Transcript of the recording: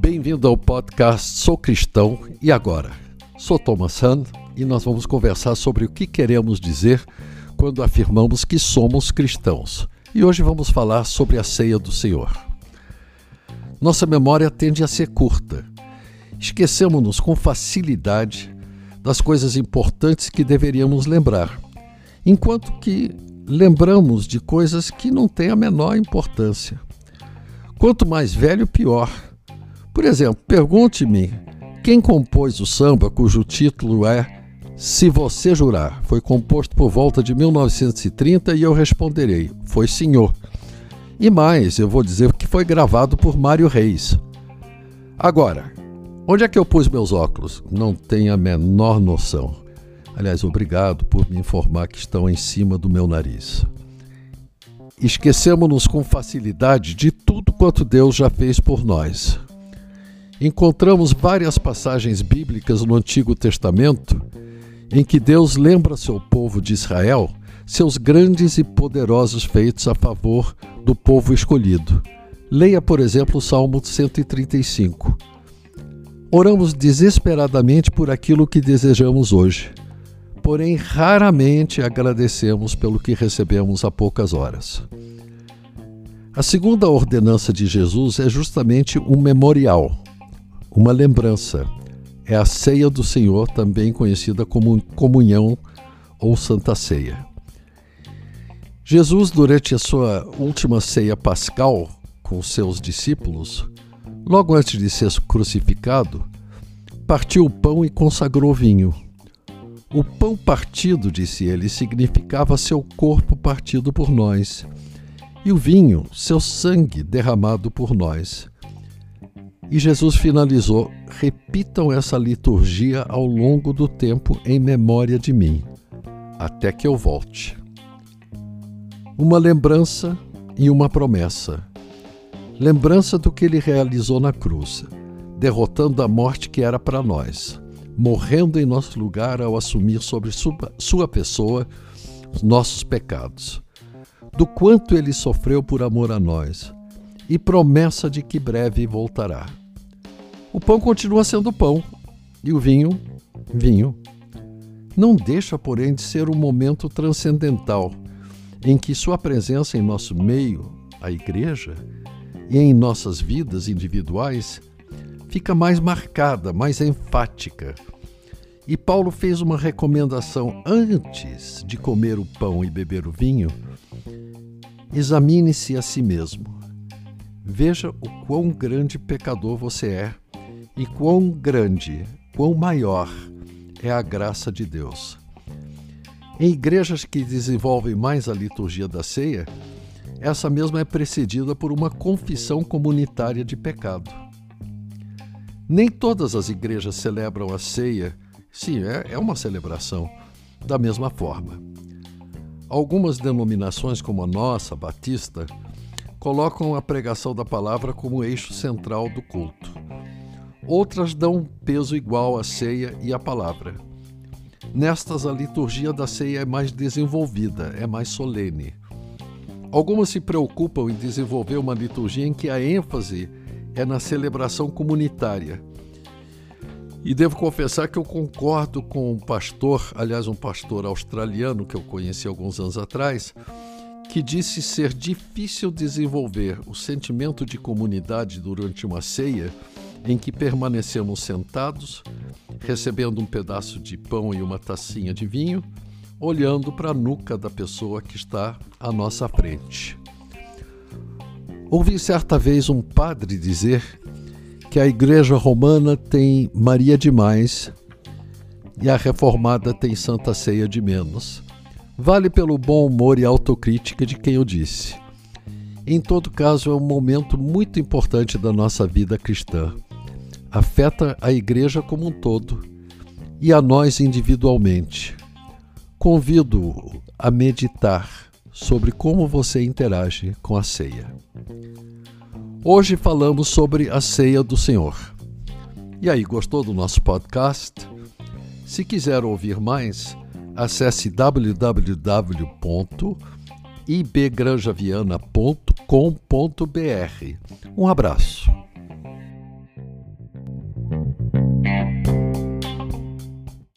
Bem-vindo ao podcast Sou Cristão e Agora. Sou Thomas Hahn e nós vamos conversar sobre o que queremos dizer quando afirmamos que somos cristãos. E hoje vamos falar sobre a ceia do Senhor. Nossa memória tende a ser curta. Esquecemos-nos com facilidade das coisas importantes que deveríamos lembrar, enquanto que lembramos de coisas que não têm a menor importância. Quanto mais velho, pior. Por exemplo, pergunte-me quem compôs o samba cujo título é Se Você Jurar. Foi composto por volta de 1930 e eu responderei: Foi senhor. E mais, eu vou dizer que foi gravado por Mário Reis. Agora, onde é que eu pus meus óculos? Não tenho a menor noção. Aliás, obrigado por me informar que estão em cima do meu nariz. Esquecemos-nos com facilidade de tudo quanto Deus já fez por nós. Encontramos várias passagens bíblicas no Antigo Testamento em que Deus lembra seu povo de Israel seus grandes e poderosos feitos a favor do povo escolhido. Leia, por exemplo, o Salmo 135. Oramos desesperadamente por aquilo que desejamos hoje, porém raramente agradecemos pelo que recebemos há poucas horas. A segunda ordenança de Jesus é justamente um memorial, uma lembrança. É a ceia do Senhor, também conhecida como comunhão ou Santa Ceia. Jesus, durante a sua última ceia pascal com seus discípulos, logo antes de ser crucificado, partiu o pão e consagrou vinho. O pão partido, disse ele, significava seu corpo partido por nós, e o vinho, seu sangue derramado por nós. E Jesus finalizou: repitam essa liturgia ao longo do tempo em memória de mim, até que eu volte uma lembrança e uma promessa. Lembrança do que ele realizou na cruz, derrotando a morte que era para nós, morrendo em nosso lugar ao assumir sobre sua pessoa os nossos pecados. Do quanto ele sofreu por amor a nós, e promessa de que breve voltará. O pão continua sendo pão, e o vinho, vinho. Não deixa, porém, de ser um momento transcendental em que Sua presença em nosso meio, a Igreja, e em nossas vidas individuais, fica mais marcada, mais enfática. E Paulo fez uma recomendação antes de comer o pão e beber o vinho: examine-se a si mesmo. Veja o quão grande pecador você é e quão grande, quão maior é a graça de Deus. Em igrejas que desenvolvem mais a liturgia da ceia, essa mesma é precedida por uma confissão comunitária de pecado. Nem todas as igrejas celebram a ceia, sim, é, é uma celebração, da mesma forma. Algumas denominações, como a nossa, Batista, colocam a pregação da palavra como eixo central do culto. Outras dão peso igual à ceia e à palavra. Nestas, a liturgia da ceia é mais desenvolvida, é mais solene. Algumas se preocupam em desenvolver uma liturgia em que a ênfase é na celebração comunitária. E devo confessar que eu concordo com um pastor, aliás, um pastor australiano que eu conheci alguns anos atrás, que disse ser difícil desenvolver o sentimento de comunidade durante uma ceia em que permanecemos sentados, recebendo um pedaço de pão e uma tacinha de vinho, olhando para a nuca da pessoa que está à nossa frente. Ouvi certa vez um padre dizer que a Igreja Romana tem Maria demais e a Reformada tem Santa Ceia de menos. Vale pelo bom humor e autocrítica de quem o disse. Em todo caso, é um momento muito importante da nossa vida cristã afeta a igreja como um todo e a nós individualmente. Convido-o a meditar sobre como você interage com a ceia. Hoje falamos sobre a ceia do Senhor. E aí, gostou do nosso podcast? Se quiser ouvir mais, acesse www.thomashan.com ibgranjaviana.com.br. Um abraço.